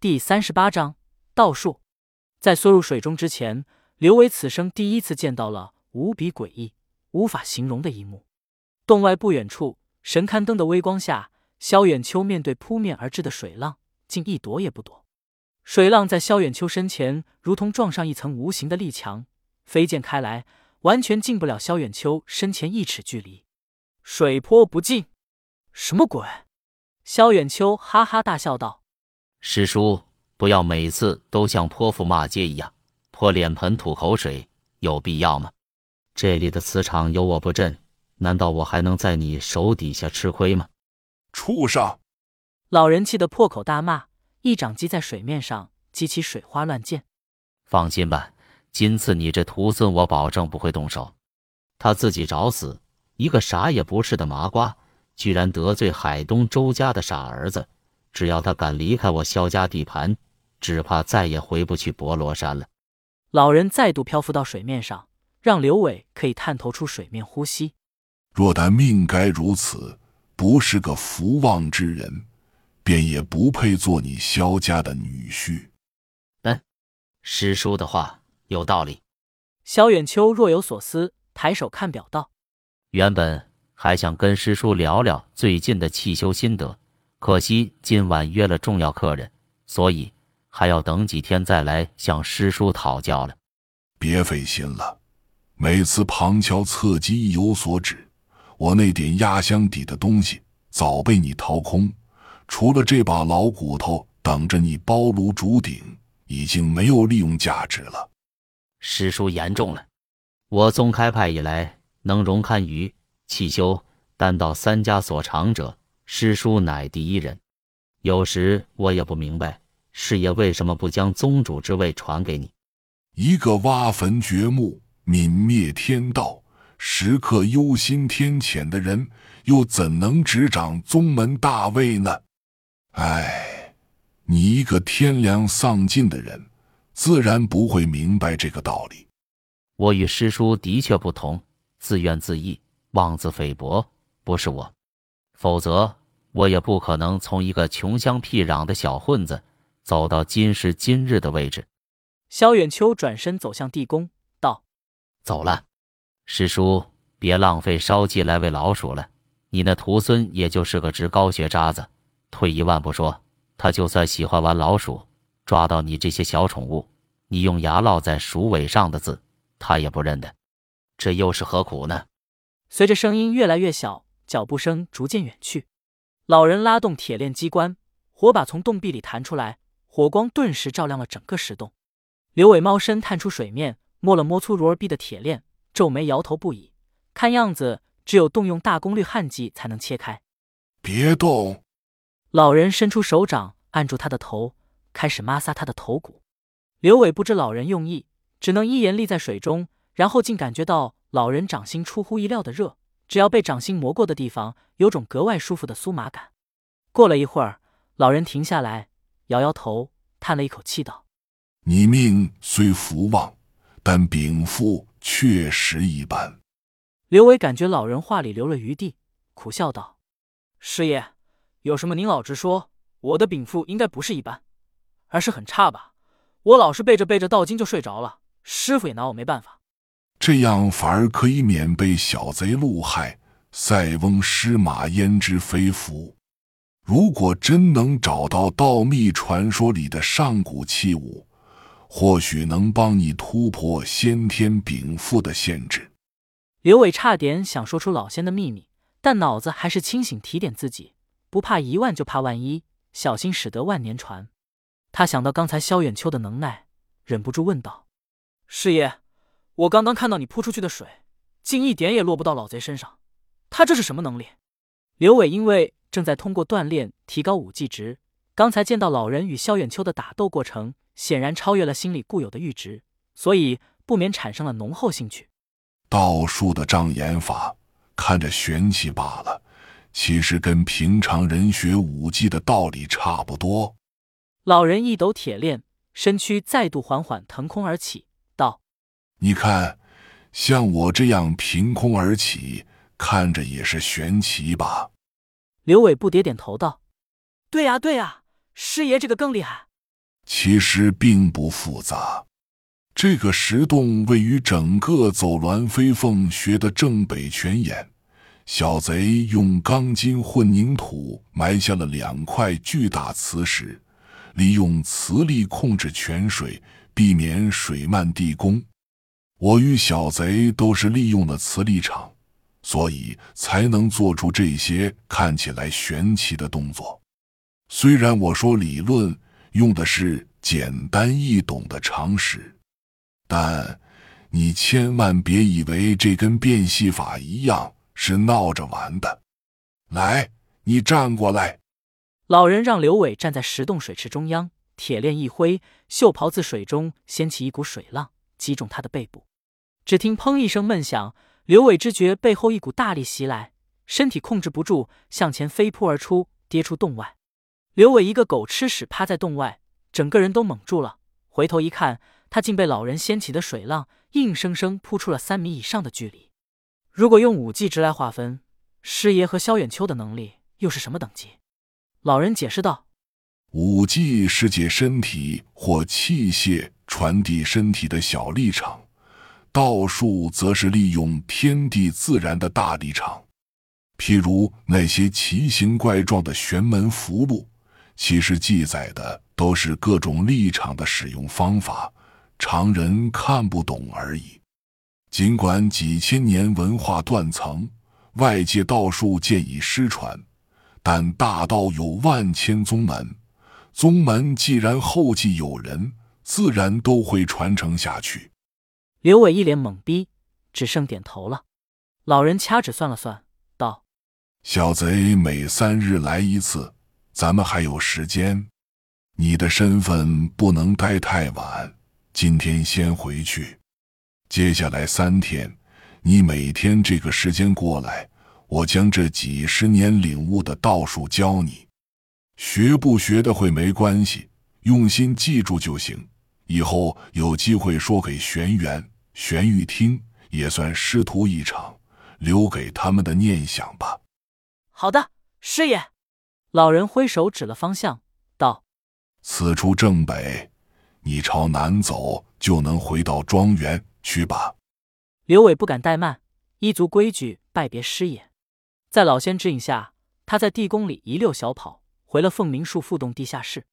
第三十八章道术。在缩入水中之前，刘伟此生第一次见到了无比诡异、无法形容的一幕。洞外不远处，神龛灯的微光下，萧远秋面对扑面而至的水浪，竟一躲也不躲。水浪在萧远秋身前，如同撞上一层无形的力墙，飞溅开来，完全进不了萧远秋身前一尺距离。水泼不进，什么鬼？萧远秋哈哈大笑道：“师叔，不要每次都像泼妇骂街一样泼脸盆吐口水，有必要吗？这里的磁场有我不振，难道我还能在你手底下吃亏吗？”畜生！老人气得破口大骂。一掌击在水面上，激起水花乱溅。放心吧，今次你这徒孙，我保证不会动手。他自己找死，一个啥也不是的麻瓜，居然得罪海东周家的傻儿子。只要他敢离开我萧家地盘，只怕再也回不去博罗山了。老人再度漂浮到水面上，让刘伟可以探头出水面呼吸。若但命该如此，不是个福旺之人。便也不配做你萧家的女婿。嗯，师叔的话有道理。萧远秋若有所思，抬手看表道：“原本还想跟师叔聊聊最近的汽修心得，可惜今晚约了重要客人，所以还要等几天再来向师叔讨教了。”别费心了，每次旁敲侧击意有所指，我那点压箱底的东西早被你掏空。除了这把老骨头等着你包炉煮鼎，已经没有利用价值了。师叔言重了，我宗开派以来，能容堪于汽修丹道三家所长者，师叔乃第一人。有时我也不明白，师爷为什么不将宗主之位传给你？一个挖坟掘墓、泯灭天道、时刻忧心天谴的人，又怎能执掌宗门大位呢？哎，你一个天良丧尽的人，自然不会明白这个道理。我与师叔的确不同，自怨自艾、妄自菲薄，不是我，否则我也不可能从一个穷乡僻壤的小混子，走到今时今日的位置。萧远秋转身走向地宫，道：“走了，师叔，别浪费烧鸡来喂老鼠了。你那徒孙也就是个职高学渣子。”退一万步说，他就算喜欢玩老鼠，抓到你这些小宠物，你用牙烙在鼠尾上的字，他也不认得，这又是何苦呢？随着声音越来越小，脚步声逐渐远去，老人拉动铁链机关，火把从洞壁里弹出来，火光顿时照亮了整个石洞。刘伟猫身探出水面，摸了摸粗如儿臂的铁链，皱眉摇头不已，看样子只有动用大功率焊技才能切开。别动。老人伸出手掌按住他的头，开始摩挲他的头骨。刘伟不知老人用意，只能一言立在水中，然后竟感觉到老人掌心出乎意料的热，只要被掌心磨过的地方，有种格外舒服的酥麻感。过了一会儿，老人停下来，摇摇头，叹了一口气道：“你命虽福旺，但禀赋确实一般。”刘伟感觉老人话里留了余地，苦笑道：“师爷。”有什么您老直说，我的禀赋应该不是一般，而是很差吧？我老是背着背着道经就睡着了，师傅也拿我没办法。这样反而可以免被小贼戮害，塞翁失马焉知非福。如果真能找到道密传说里的上古器物，或许能帮你突破先天禀赋的限制。刘伟差点想说出老仙的秘密，但脑子还是清醒，提点自己。不怕一万，就怕万一，小心使得万年船。他想到刚才萧远秋的能耐，忍不住问道：“师爷，我刚刚看到你扑出去的水，竟一点也落不到老贼身上，他这是什么能力？”刘伟因为正在通过锻炼提高武技值，刚才见到老人与萧远秋的打斗过程，显然超越了心里固有的阈值，所以不免产生了浓厚兴趣。道术的障眼法，看着玄奇罢了。其实跟平常人学武技的道理差不多。老人一抖铁链，身躯再度缓缓腾空而起，道：“你看，像我这样凭空而起，看着也是玄奇吧？”刘伟不迭点头道：“对呀，对呀，师爷这个更厉害。”其实并不复杂。这个石洞位于整个走鸾飞凤穴的正北泉眼。小贼用钢筋混凝土埋下了两块巨大磁石，利用磁力控制泉水，避免水漫地宫。我与小贼都是利用了磁力场，所以才能做出这些看起来玄奇的动作。虽然我说理论用的是简单易懂的常识，但你千万别以为这跟变戏法一样。是闹着玩的，来，你站过来。老人让刘伟站在石洞水池中央，铁链一挥，袖袍自水中掀起一股水浪，击中他的背部。只听“砰”一声闷响，刘伟只觉背后一股大力袭来，身体控制不住，向前飞扑而出，跌出洞外。刘伟一个狗吃屎，趴在洞外，整个人都懵住了。回头一看，他竟被老人掀起的水浪硬生生扑出了三米以上的距离。如果用武技值来划分，师爷和萧远秋的能力又是什么等级？老人解释道：“武技是借身体或器械传递身体的小力场，道术则是利用天地自然的大力场。譬如那些奇形怪状的玄门符箓，其实记载的都是各种力场的使用方法，常人看不懂而已。”尽管几千年文化断层，外界道术渐已失传，但大道有万千宗门，宗门既然后继有人，自然都会传承下去。刘伟一脸懵逼，只剩点头了。老人掐指算了算，道：“小贼每三日来一次，咱们还有时间。你的身份不能待太晚，今天先回去。”接下来三天，你每天这个时间过来，我将这几十年领悟的道术教你。学不学得会没关系，用心记住就行。以后有机会说给玄元、玄玉听，也算师徒一场，留给他们的念想吧。好的，师爷。老人挥手指了方向，道：“此处正北，你朝南走，就能回到庄园。”去吧，刘伟不敢怠慢，依足规矩拜别师爷。在老仙指引下，他在地宫里一溜小跑，回了凤鸣树副洞地下室，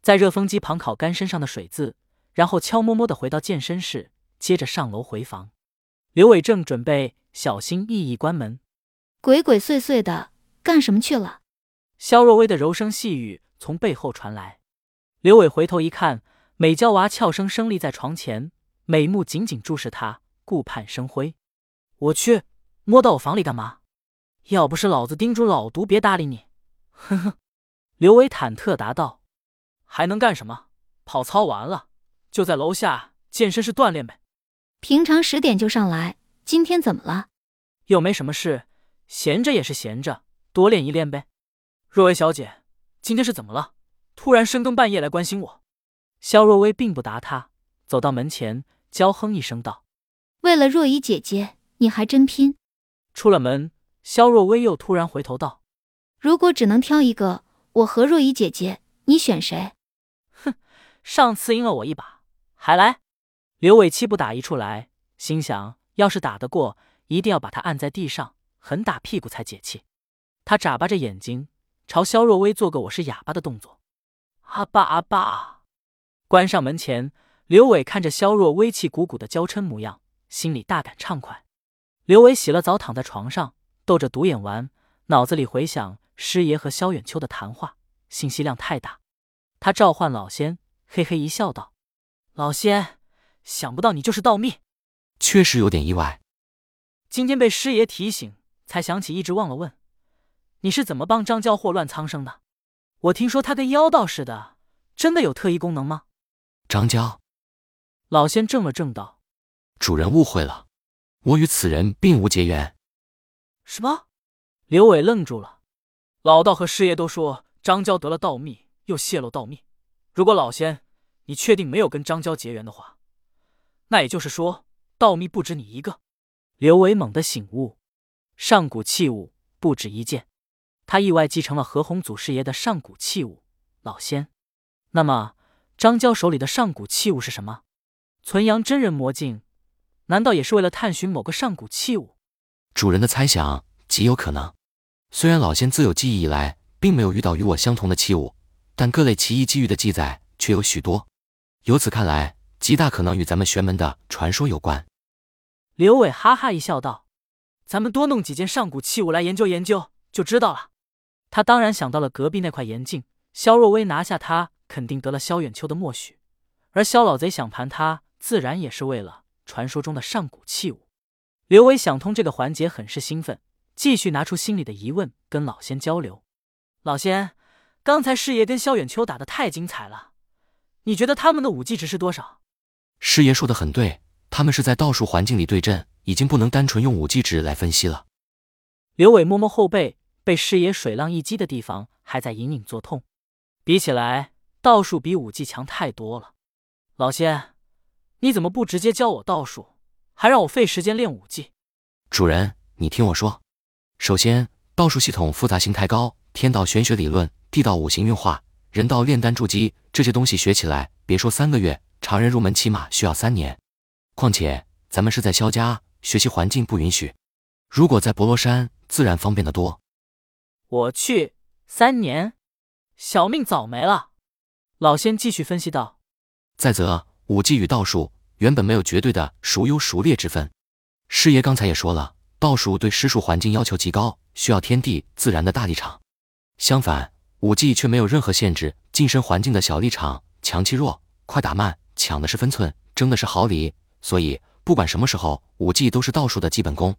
在热风机旁烤干身上的水渍，然后悄摸摸的回到健身室，接着上楼回房。刘伟正准备小心翼翼关门，鬼鬼祟祟的干什么去了？肖若薇的柔声细语从背后传来。刘伟回头一看，美娇娃俏生生立在床前。美目紧紧注视他，顾盼生辉。我去，摸到我房里干嘛？要不是老子叮嘱老毒别搭理你，哼哼。刘伟忐忑答道：“还能干什么？跑操完了，就在楼下健身室锻炼呗。平常十点就上来，今天怎么了？又没什么事，闲着也是闲着，多练一练呗。若薇小姐，今天是怎么了？突然深更半夜来关心我？”肖若薇并不答他，走到门前。娇哼一声道：“为了若依姐姐，你还真拼。”出了门，肖若薇又突然回头道：“如果只能挑一个，我和若依姐姐，你选谁？”哼，上次赢了我一把，还来？刘伟气不打一处来，心想：要是打得过，一定要把他按在地上，狠打屁股才解气。他眨巴着眼睛，朝肖若薇做个我是哑巴的动作。阿爸阿爸，关上门前。刘伟看着肖若微气鼓鼓的娇嗔模样，心里大感畅快。刘伟洗了澡，躺在床上，逗着独眼玩，脑子里回想师爷和萧远秋的谈话，信息量太大。他召唤老仙，嘿嘿一笑，道：“老仙，想不到你就是道密，确实有点意外。今天被师爷提醒，才想起一直忘了问，你是怎么帮张娇祸乱苍生的？我听说他跟妖道似的，真的有特异功能吗？”张娇。老仙怔了怔，道：“主人误会了，我与此人并无结缘。”什么？刘伟愣住了。老道和师爷都说张娇得了道秘，又泄露道秘。如果老仙你确定没有跟张娇结缘的话，那也就是说道秘不止你一个。刘伟猛地醒悟，上古器物不止一件，他意外继承了何鸿祖师爷的上古器物老仙。那么。张娇手里的上古器物是什么？存阳真人魔镜，难道也是为了探寻某个上古器物？主人的猜想极有可能。虽然老仙自有记忆以来，并没有遇到与我相同的器物，但各类奇异机遇的记载却有许多。由此看来，极大可能与咱们玄门的传说有关。刘伟哈哈一笑道：“咱们多弄几件上古器物来研究研究，就知道了。”他当然想到了隔壁那块岩镜，萧若薇拿下他，肯定得了萧远秋的默许，而萧老贼想盘他，自然也是为了传说中的上古器物。刘伟想通这个环节，很是兴奋，继续拿出心里的疑问跟老仙交流。老仙，刚才师爷跟萧远秋打的太精彩了，你觉得他们的武技值是多少？师爷说的很对。他们是在道术环境里对阵，已经不能单纯用武技值来分析了。刘伟摸摸后背，被师爷水浪一击的地方还在隐隐作痛。比起来，道术比武技强太多了。老仙，你怎么不直接教我道术，还让我费时间练武技？主人，你听我说。首先，道术系统复杂性太高，天道玄学理论、地道五行运化、人道炼丹筑基这些东西学起来，别说三个月，常人入门起码需要三年。况且咱们是在萧家，学习环境不允许。如果在博罗山，自然方便的多。我去，三年，小命早没了。老仙继续分析道：“再则，武技与道术原本没有绝对的孰优孰劣之分。师爷刚才也说了，道术对施术环境要求极高，需要天地自然的大力场。相反，五技却没有任何限制，近身环境的小立场，强欺弱，快打慢，抢的是分寸，争的是毫厘。”所以，不管什么时候，五技都是道术的基本功。